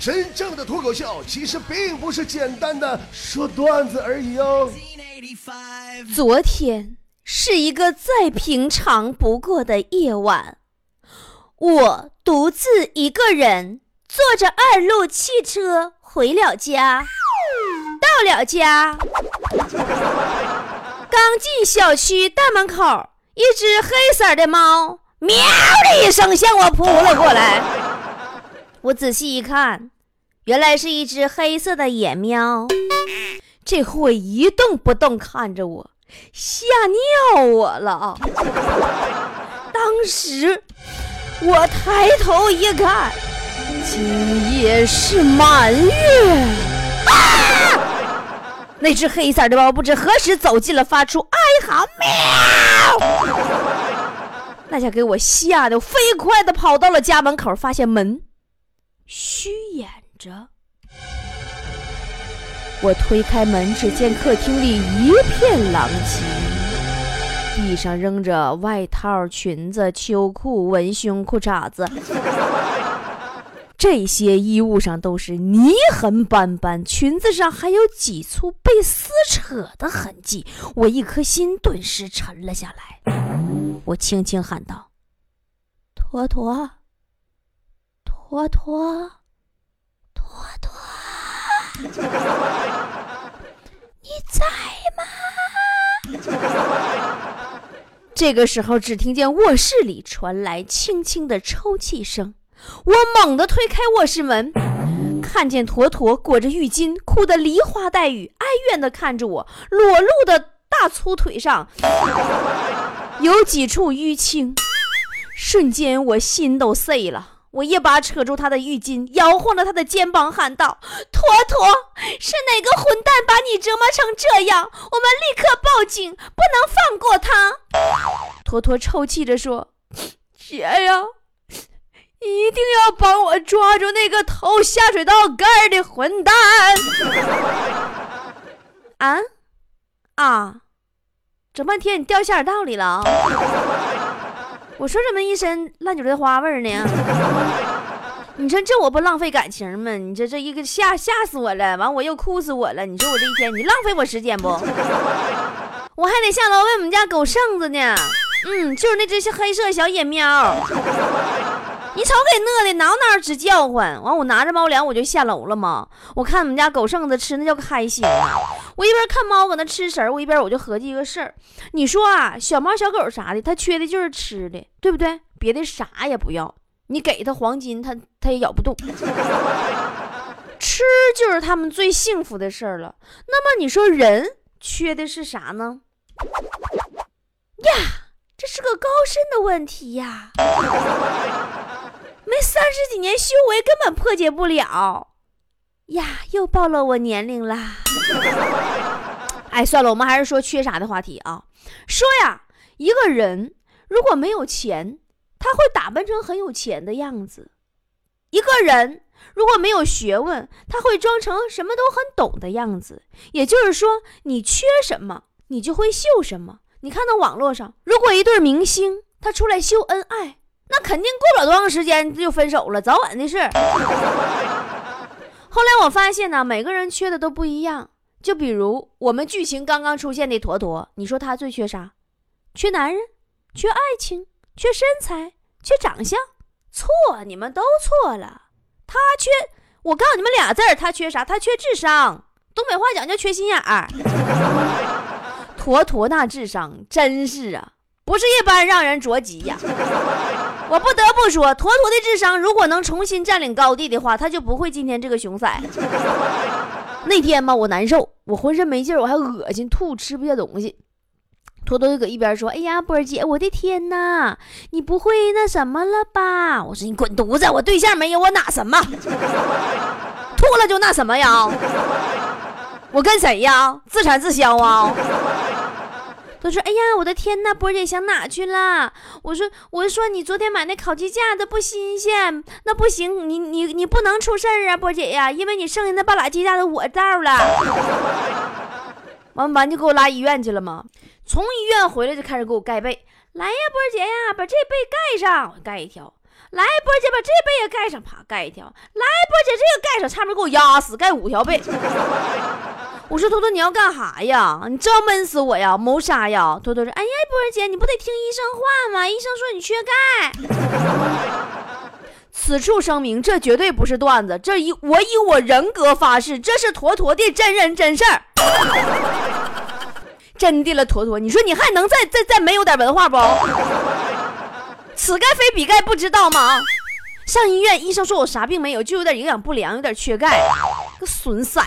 真正的脱口秀其实并不是简单的说段子而已哦。昨天是一个再平常不过的夜晚，我独自一个人坐着二路汽车回了家。到了家，刚进小区大门口，一只黑色的猫喵的一声向我扑了过来。我仔细一看，原来是一只黑色的野喵。这货一动不动看着我，吓尿我了。当时我抬头一看，今夜是满月。啊！那只黑色的猫不知何时走进了，发出哀嚎，喵！那下给我吓得飞快的跑到了家门口，发现门。虚掩着，我推开门，只见客厅里一片狼藉，地上扔着外套、裙子、秋裤、文胸、裤衩子，这些衣物上都是泥痕斑斑，裙子上还有几处被撕扯的痕迹。我一颗心顿时沉了下来，我轻轻喊道：“坨坨。”坨坨，坨坨，你在吗？这个时候，只听见卧室里传来轻轻的抽泣声。我猛地推开卧室门，看见坨坨裹着浴巾，哭得梨花带雨，哀怨地看着我。裸露的大粗腿上有几处淤青，瞬间我心都碎了。我一把扯住他的浴巾，摇晃着他的肩膀，喊道：“坨坨，是哪个混蛋把你折磨成这样？我们立刻报警，不能放过他！”坨坨抽泣着说：“姐呀，一定要帮我抓住那个偷下水道盖的混蛋！”啊 啊，整半天你掉下水道里了啊我说怎么一身烂韭菜花味儿呢？你说这我不浪费感情吗？你这这一个吓吓死我了，完我又哭死我了。你说我这一天你浪费我时间不？我还得下楼喂我们家狗剩子呢。嗯，就是那只黑色小野喵。你瞅给饿的，挠挠直叫唤。完，我拿着猫粮，我就下楼了嘛。我看我们家狗剩子吃，那叫开心啊！我一边看猫搁那吃食儿，我一边我就合计一个事儿。你说啊，小猫小狗啥的，它缺的就是吃的，对不对？别的啥也不要，你给它黄金，它它也咬不动。吃就是他们最幸福的事儿了。那么你说人缺的是啥呢？呀，这是个高深的问题呀。没三十几年修为，根本破解不了呀！又暴露我年龄啦！哎，算了，我们还是说缺啥的话题啊。说呀，一个人如果没有钱，他会打扮成很有钱的样子；一个人如果没有学问，他会装成什么都很懂的样子。也就是说，你缺什么，你就会秀什么。你看到网络上，如果一对明星他出来秀恩爱。那肯定过不了多长时间就分手了，早晚的事。后来我发现呢，每个人缺的都不一样。就比如我们剧情刚刚出现的坨坨，你说他最缺啥？缺男人，缺爱情，缺身材，缺长相。错，你们都错了。他缺，我告诉你们俩字儿，他缺啥？他缺智商。东北话讲叫缺心眼儿。坨坨那智商真是啊，不是一般让人着急呀。我不得不说，坨坨的智商如果能重新占领高地的话，他就不会今天这个熊色。那天嘛，我难受，我浑身没劲儿，我还恶心吐，吃不下东西。坨坨就搁一边说：“哎呀，波儿姐，我的天哪，你不会那什么了吧？”我说：“你滚犊子！我对象没有，我哪什么？吐了就那什么呀？我跟谁呀？自产自销啊？”他说：“哎呀，我的天呐，波姐想哪去了？”我说：“我说你昨天买那烤鸡架子不新鲜，那不行，你你你不能出事儿啊，波姐呀，因为你剩下那半拉鸡架子我造了。”完完就给我拉医院去了嘛。从医院回来就开始给我盖被，来呀，波姐呀，把这被盖上，盖一条。来，波姐把这被也盖上，啪盖一条。来，波姐这个盖上，差点给我压死，盖五条被。我说坨坨你要干哈呀？你这要闷死我呀？谋杀呀？坨坨说：哎呀，波儿姐你不得听医生话吗？医生说你缺钙。此处声明，这绝对不是段子，这以我以我人格发誓，这是坨坨的真人真事儿。真的了，坨坨，你说你还能再再再没有点文化不？此盖非彼盖，不知道吗？上医院，医生说我啥病没有，就有点营养不良，有点缺钙，个损色。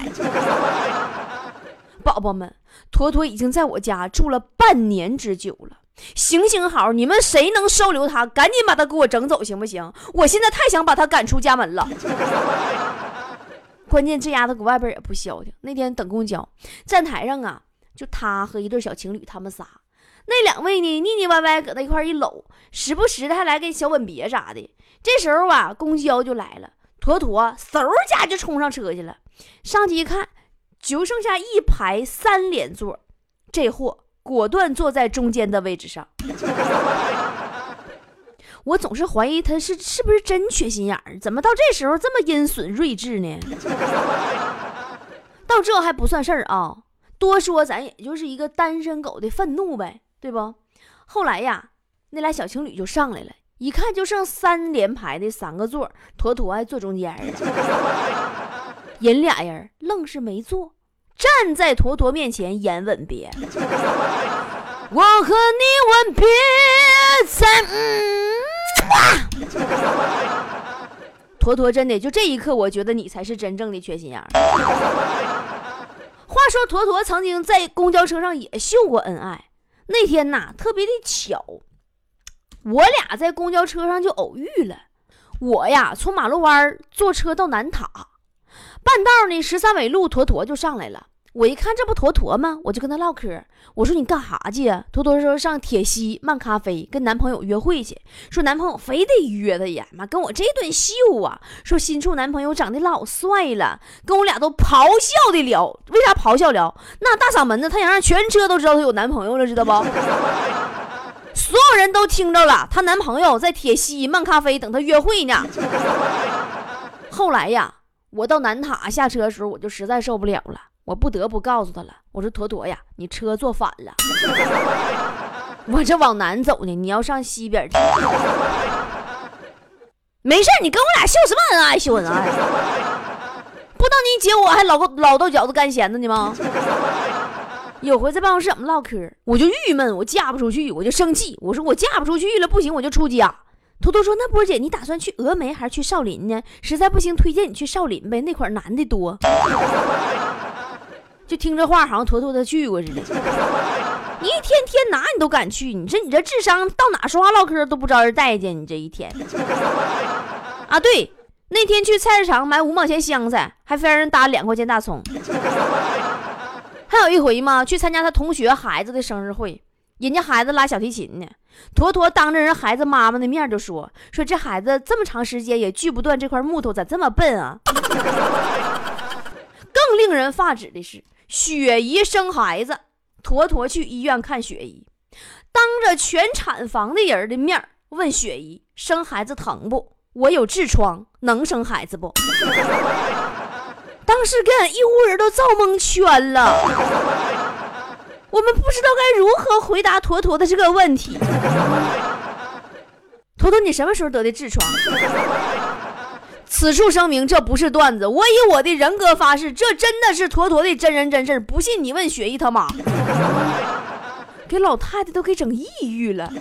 宝宝们，坨坨已经在我家住了半年之久了。行行好，你们谁能收留他，赶紧把他给我整走，行不行？我现在太想把他赶出家门了。关键这丫头搁外边也不消停。那天等公交站台上啊，就他和一对小情侣，他们仨。那两位呢，腻腻歪歪搁那一块一搂，时不时的还来个小吻别啥的。这时候啊，公交就来了，坨坨嗖家就冲上车去了。上去一看，就剩下一排三连座，这货果断坐在中间的位置上。我总是怀疑他是是不是真缺心眼儿，怎么到这时候这么阴损睿智呢？到这还不算事儿啊，多说咱也就是一个单身狗的愤怒呗。对不？后来呀，那俩小情侣就上来了，一看就剩三连排的三个座，妥妥还坐中间。人俩人愣是没坐，站在坨坨面前演吻别。我和你吻别在，坨坨真的就这一刻，我觉得你才是真正的缺心眼儿。话说坨坨曾经在公交车上也秀过恩爱。那天呐，特别的巧，我俩在公交车上就偶遇了。我呀，从马路弯坐车到南塔，半道呢，十三纬路坨坨就上来了。我一看这不坨坨吗？我就跟他唠嗑。我说你干哈去呀？坨坨说上铁西漫咖啡跟男朋友约会去。说男朋友非得约她呀，妈跟我这顿秀啊。说新处男朋友长得老帅了，跟我俩都咆哮的聊。为啥咆哮聊？那大嗓门子，他想让全车都知道他有男朋友了，知道不？所有人都听着了，她男朋友在铁西漫咖啡等她约会呢。后来呀，我到南塔下车的时候，我就实在受不了了。我不得不告诉他了，我说坨坨呀，你车坐反了，我这往南走呢，你要上西边去。没事你跟我俩秀什么恩爱？秀恩爱？不当你姐我还老老豆饺子干咸的呢吗？有回在办公室怎么唠嗑，我就郁闷，我嫁不出去，我就生气，我说我嫁不出去了，不行我就出家。坨坨说：“那波姐，你打算去峨眉还是去少林呢？实在不行，推荐你去少林呗，那块男的多。”就听这话，好像坨坨他去过似的。你一天天哪你都敢去？你说你这智商到哪说话唠嗑都不招人待见？你这一天啊，对，那天去菜市场买五毛钱香菜，还非让人搭两块钱大葱。还有一回嘛，去参加他同学孩子的生日会，人家孩子拉小提琴呢，坨坨当着人孩子妈妈的面就说：“说这孩子这么长时间也锯不断这块木头，咋这么笨啊？” 更令人发指的是。雪姨生孩子，坨坨去医院看雪姨，当着全产房的人的面问雪姨生孩子疼不？我有痔疮，能生孩子不？当时给俺一屋人都造蒙圈了，我们不知道该如何回答坨坨的这个问题。坨坨，你什么时候得的痔疮？此处声明，这不是段子。我以我的人格发誓，这真的是坨坨的真人真事不信你问雪姨他妈，给老太太都给整抑郁了。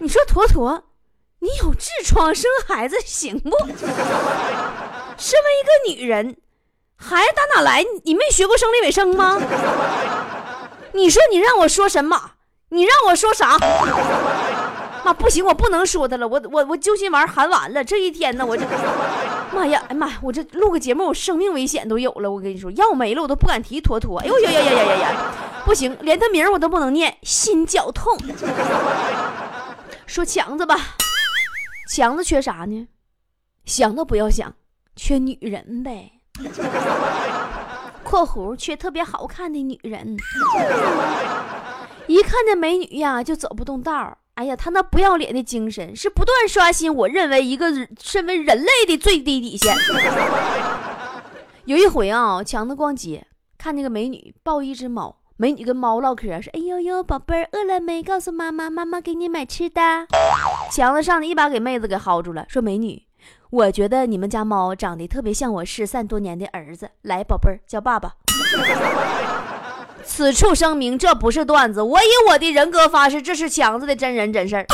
你说坨坨，你有痔疮生孩子行不？身为一个女人，孩子打哪来？你没学过生理卫生吗？你说你让我说什么？你让我说啥？妈不行，我不能说他了，我我我揪心丸含完了，这一天呢，我这，妈呀，哎妈，我这录个节目，我生命危险都有了，我跟你说，要没了我都不敢提坨坨，哎呦呀呀呀呀呀呀，不行，连他名我都不能念，心绞痛。说强子吧，强子缺啥呢？想都不要想，缺女人呗。括弧缺特别好看的女人，一看见美女呀就走不动道儿。哎呀，他那不要脸的精神是不断刷新我认为一个身为人类的最低底线。有一回啊，强子逛街，看那个美女抱一只猫，美女跟猫唠嗑说：“哎呦呦，宝贝儿，饿了没？告诉妈妈，妈妈给你买吃的。”强子上去一把给妹子给薅住了，说：“美女，我觉得你们家猫长得特别像我失散多年的儿子，来，宝贝儿，叫爸爸。”此处声明，这不是段子，我以我的人格发誓，这是强子的真人真事儿。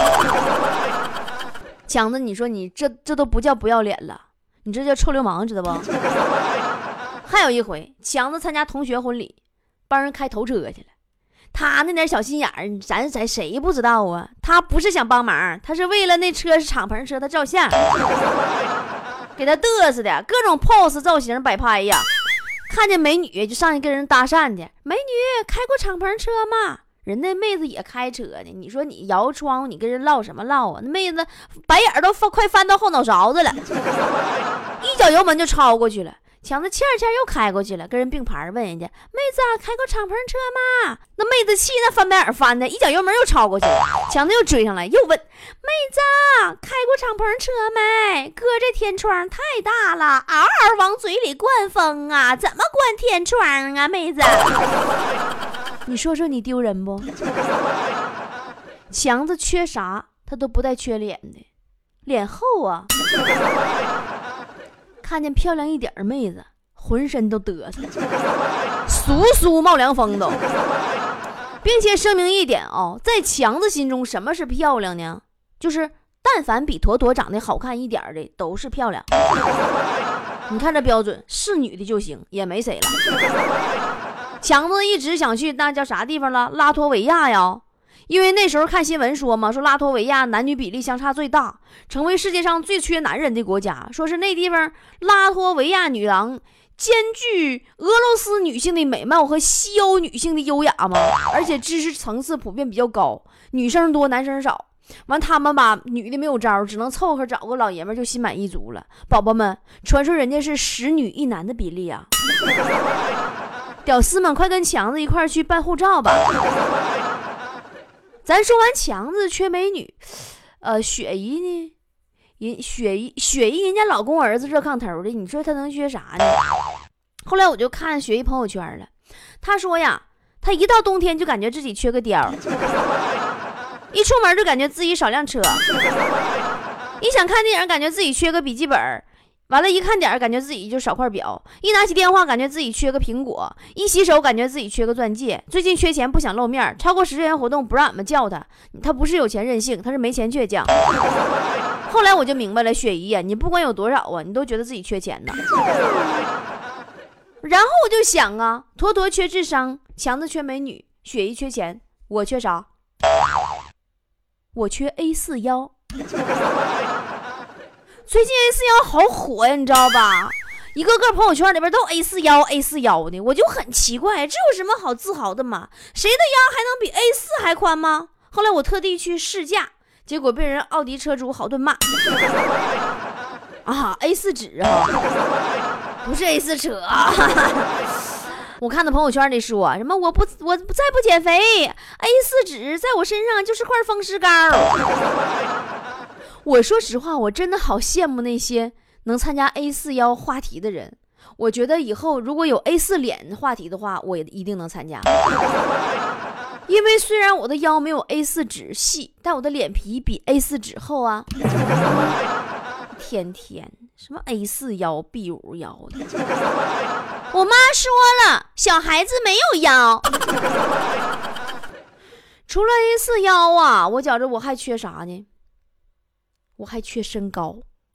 强子，你说你这这都不叫不要脸了，你这叫臭流氓，知道不？还有一回，强子参加同学婚礼，帮人开头车去了。他那点小心眼儿，咱咱谁不知道啊？他不是想帮忙，他是为了那车是敞篷车，他照相，给他嘚瑟的各种 pose 造型摆拍呀。看见美女就上去跟人搭讪去，美女开过敞篷车吗？人那妹子也开车呢。你说你摇窗户，你跟人唠什么唠啊？那妹子白眼都翻快翻到后脑勺子了，一脚油门就超过去了。强子欠欠又开过去了，跟人并排问人家妹子开过敞篷车吗？那妹子气那翻白眼翻的，一脚油门又超过去了。强子又追上来又问妹子开过敞篷车没？哥这天窗太大了，嗷嗷往嘴里灌风啊，怎么关天窗啊？妹子，你说说你丢人不？强子缺啥他都不带缺脸的，脸厚啊。看见漂亮一点的妹子，浑身都嘚瑟，酥酥冒凉风都，并且声明一点哦，在强子心中，什么是漂亮呢？就是但凡比坨坨长得好看一点的，都是漂亮。你看这标准，是女的就行，也没谁了。强子一直想去那叫啥地方了？拉脱维亚呀。因为那时候看新闻说嘛，说拉脱维亚男女比例相差最大，成为世界上最缺男人的国家。说是那地方拉脱维亚女郎兼具俄罗斯女性的美貌和西欧女性的优雅嘛，而且知识层次普遍比较高，女生多男生少。完他们吧，女的没有招，只能凑合找个老爷们就心满意足了。宝宝们，传说人家是十女一男的比例啊！屌丝们，快跟强子一块去办护照吧！咱说完强子缺美女，呃，雪姨呢？人雪姨雪姨人家老公儿子热炕头的，你说她能缺啥呢？后来我就看雪姨朋友圈了，她说呀，她一到冬天就感觉自己缺个貂，一出门就感觉自己少辆车，一想看电影感觉自己缺个笔记本。完了，一看点儿，感觉自己就少块表；一拿起电话，感觉自己缺个苹果；一洗手，感觉自己缺个钻戒。最近缺钱，不想露面，超过十元活动不让俺们叫他。他不是有钱任性，他是没钱倔强。后来我就明白了，雪姨呀，你不管有多少啊，你都觉得自己缺钱呢。然后我就想啊，坨坨缺智商，强子缺美女，雪姨缺钱，我缺啥？我缺 A 四幺。最近 A 四腰好火呀，你知道吧？一个个朋友圈里边都 A 四腰 A 四腰的，我就很奇怪，这有什么好自豪的吗？谁的腰还能比 A 四还宽吗？后来我特地去试驾，结果被人奥迪车主好顿骂。啊，A 四纸啊，不是 A 四车。我看到朋友圈里说什么，我不我再不减肥，A 四纸在我身上就是块风湿膏。我说实话，我真的好羡慕那些能参加 A 四腰话题的人。我觉得以后如果有 A 四脸话题的话，我也一定能参加。因为虽然我的腰没有 A 四纸细，但我的脸皮比 A 四纸厚啊。天天什么 A 四腰、B 五腰的，我妈说了，小孩子没有腰。除了 A 四腰啊，我觉着我还缺啥呢？我还缺身高，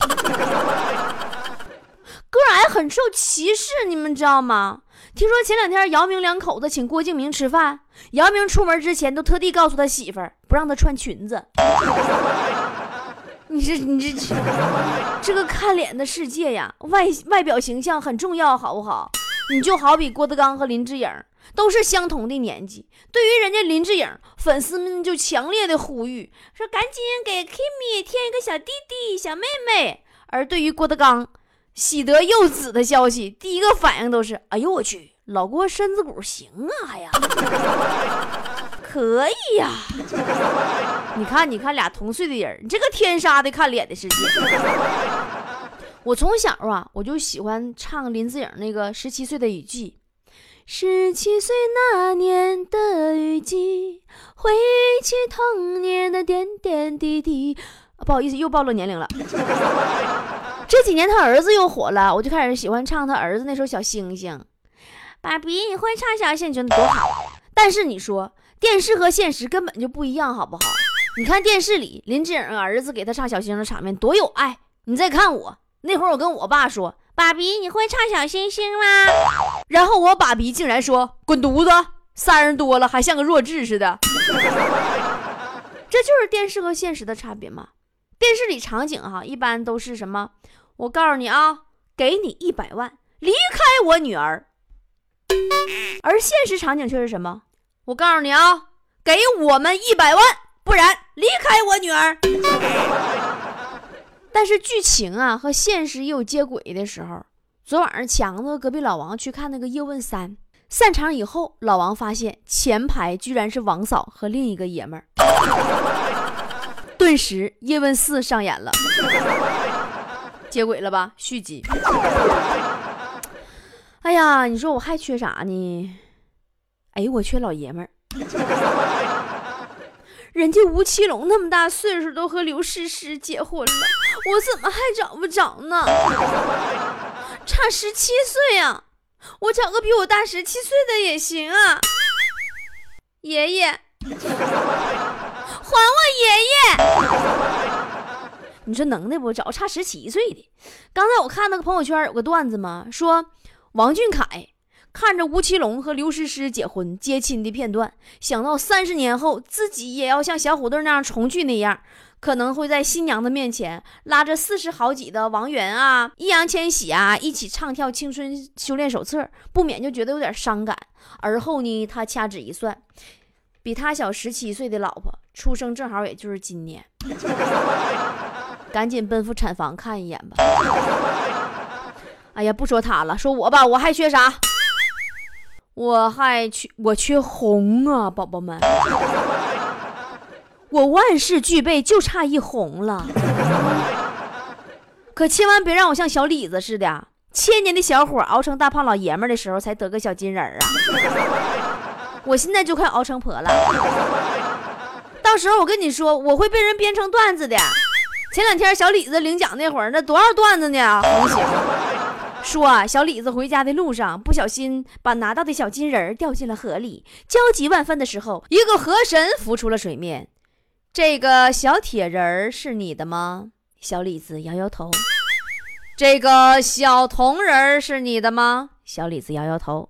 个矮很受歧视，你们知道吗？听说前两天姚明两口子请郭敬明吃饭，姚明出门之前都特地告诉他媳妇儿不让他穿裙子。你这你这这个看脸的世界呀，外外表形象很重要，好不好？你就好比郭德纲和林志颖。都是相同的年纪，对于人家林志颖，粉丝们就强烈的呼吁说：“赶紧给 Kimi 添一个小弟弟、小妹妹。”而对于郭德纲喜得幼子的消息，第一个反应都是：“哎呦我去，老郭身子骨行啊，还呀，可以呀。你看，你看，俩同岁的人，你这个天杀的看脸的世界。我从小啊，我就喜欢唱林志颖那个《十七岁的雨季》。十七岁那年的雨季，回忆起童年的点点滴滴。不好意思，又暴露年龄了。这几年他儿子又火了，我就开始喜欢唱他儿子那首《小星星》。爸比，你会唱小星星，多好。但是你说电视和现实根本就不一样，好不好？你看电视里林志颖儿子给他唱小星星的场面多有爱，你再看我那会儿，我跟我爸说：“爸比，你会唱小星星吗？”然后我爸比竟然说：“滚犊子，三十多了还像个弱智似的。”这就是电视和现实的差别吗？电视里场景哈，一般都是什么？我告诉你啊，给你一百万，离开我女儿。而现实场景却是什么？我告诉你啊，给我们一百万，不然离开我女儿。但是剧情啊和现实也有接轨的时候。昨晚上强子隔壁老王去看那个叶问三，散场以后，老王发现前排居然是王嫂和另一个爷们儿。顿时，叶问四上演了，接轨了吧？续集。哎呀，你说我还缺啥呢？哎，我缺老爷们儿。人家吴奇隆那么大岁数，都和刘诗诗结婚了，我怎么还找不着呢？差十七岁啊，我找个比我大十七岁的也行啊，爷爷。还我爷爷！你说能耐不？找个差十七岁的。刚才我看那个朋友圈有个段子嘛，说王俊凯看着吴奇隆和刘诗诗结婚接亲的片段，想到三十年后自己也要像小虎队那样重聚那样，可能会在新娘的面前拉着四十好几的王源啊、易烊千玺啊一起唱跳《青春修炼手册》，不免就觉得有点伤感。而后呢，他掐指一算。比他小十七岁的老婆出生正好也就是今年，赶紧奔赴产房看一眼吧。哎呀，不说他了，说我吧，我还缺啥？我还缺我缺红啊，宝宝们，我万事俱备，就差一红了。可千万别让我像小李子似的，千年的小伙熬成大胖老爷们的时候才得个小金人啊。我现在就快熬成婆了，到时候我跟你说，我会被人编成段子的。前两天小李子领奖那会儿，那多少段子呢？红星说啊小李子回家的路上不小心把拿到的小金人掉进了河里，焦急万分的时候，一个河神浮出了水面。这个小铁人是你的吗？小李子摇摇头。这个小铜人是你的吗？小李子摇摇头。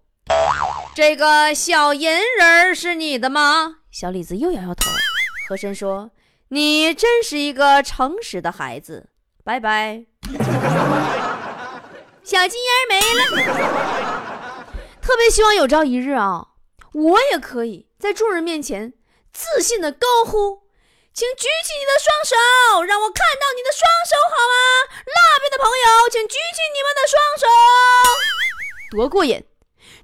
这个小银人是你的吗？小李子又摇摇头。和珅说：“你真是一个诚实的孩子。”拜拜。小金人没了。特别希望有朝一日啊，我也可以在众人面前自信的高呼：“请举起你的双手，让我看到你的双手，好吗？”那边的朋友，请举起你们的双手，多过瘾！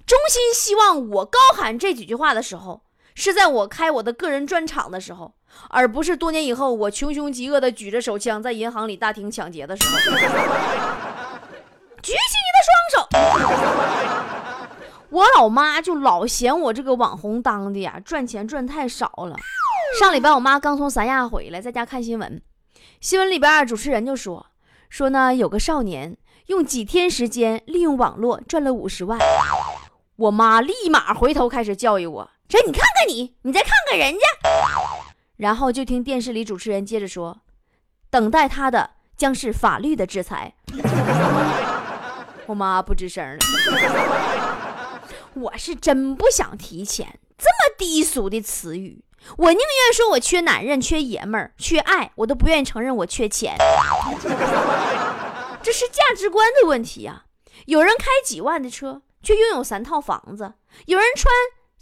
衷心希望我高喊这几句话的时候，是在我开我的个人专场的时候，而不是多年以后我穷凶极恶的举着手枪在银行里大厅抢劫的时候。举起你的双手！我老妈就老嫌我这个网红当的呀，赚钱赚太少了。上礼拜我妈刚从三亚回来，在家看新闻，新闻里边主持人就说说呢，有个少年用几天时间利用网络赚了五十万。我妈立马回头开始教育我：“说你看看你，你再看看人家。”然后就听电视里主持人接着说：“等待他的将是法律的制裁。”我妈不吱声了。我是真不想提钱，这么低俗的词语，我宁愿说我缺男人、缺爷们儿、缺爱，我都不愿意承认我缺钱。这是价值观的问题呀！有人开几万的车。却拥有三套房子，有人穿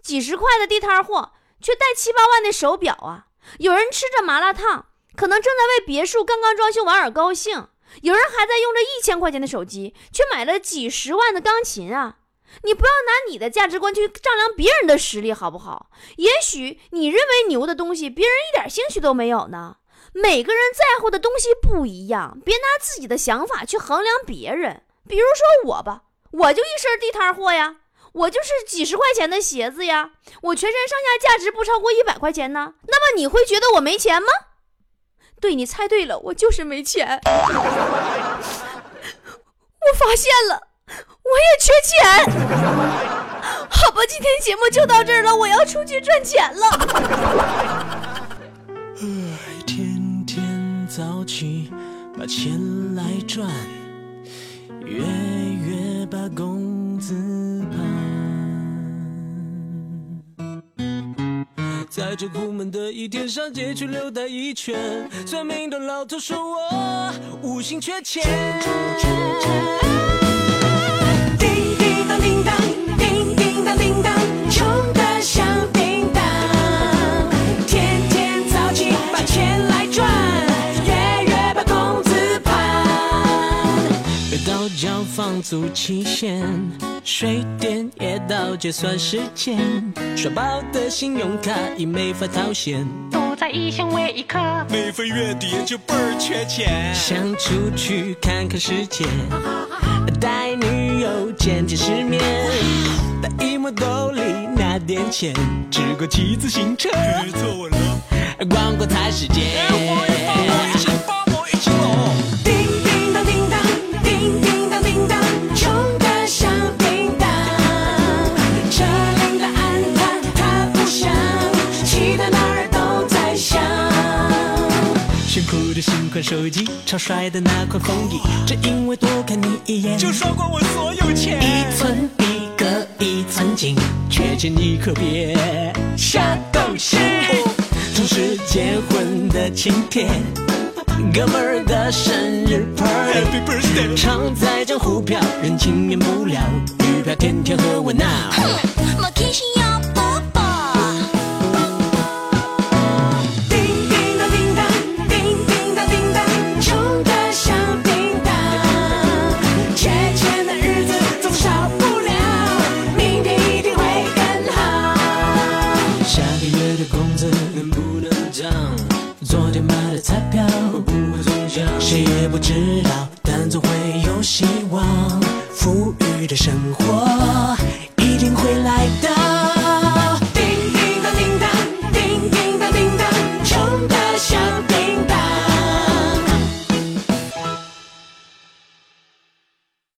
几十块的地摊货，却戴七八万的手表啊！有人吃着麻辣烫，可能正在为别墅刚刚装修完而高兴；有人还在用着一千块钱的手机，却买了几十万的钢琴啊！你不要拿你的价值观去丈量别人的实力，好不好？也许你认为牛的东西，别人一点兴趣都没有呢。每个人在乎的东西不一样，别拿自己的想法去衡量别人。比如说我吧，我就一身地摊货呀，我就是几十块钱的鞋子呀，我全身上下价值不超过一百块钱呢。那么你会觉得我没钱吗？对，你猜对了，我就是没钱。我发现了，我也缺钱。好吧，今天节目就到这儿了，我要出去赚钱了。早起把钱来赚，月月把工资在这苦闷的一天上街去溜达一圈，算命的老头说我五行缺钱。叮叮当叮当，交房租期限，水电也到结算时间，刷爆的信用卡已没法套现，都在一线为一刻，每逢月底就倍儿缺钱。想出去看看世界，带女友见见世面，带一摸兜里拿点钱，只够骑自行车，坐稳了，逛逛台世界。手机，超帅的那款风衣，只因为多看你一眼，就刷光我所有钱。一寸一个一寸金，缺钱你可别瞎动心。同时结婚的请帖，哥们儿的生日 party，常在江湖飘，人情免不了，鱼票天天和我闹。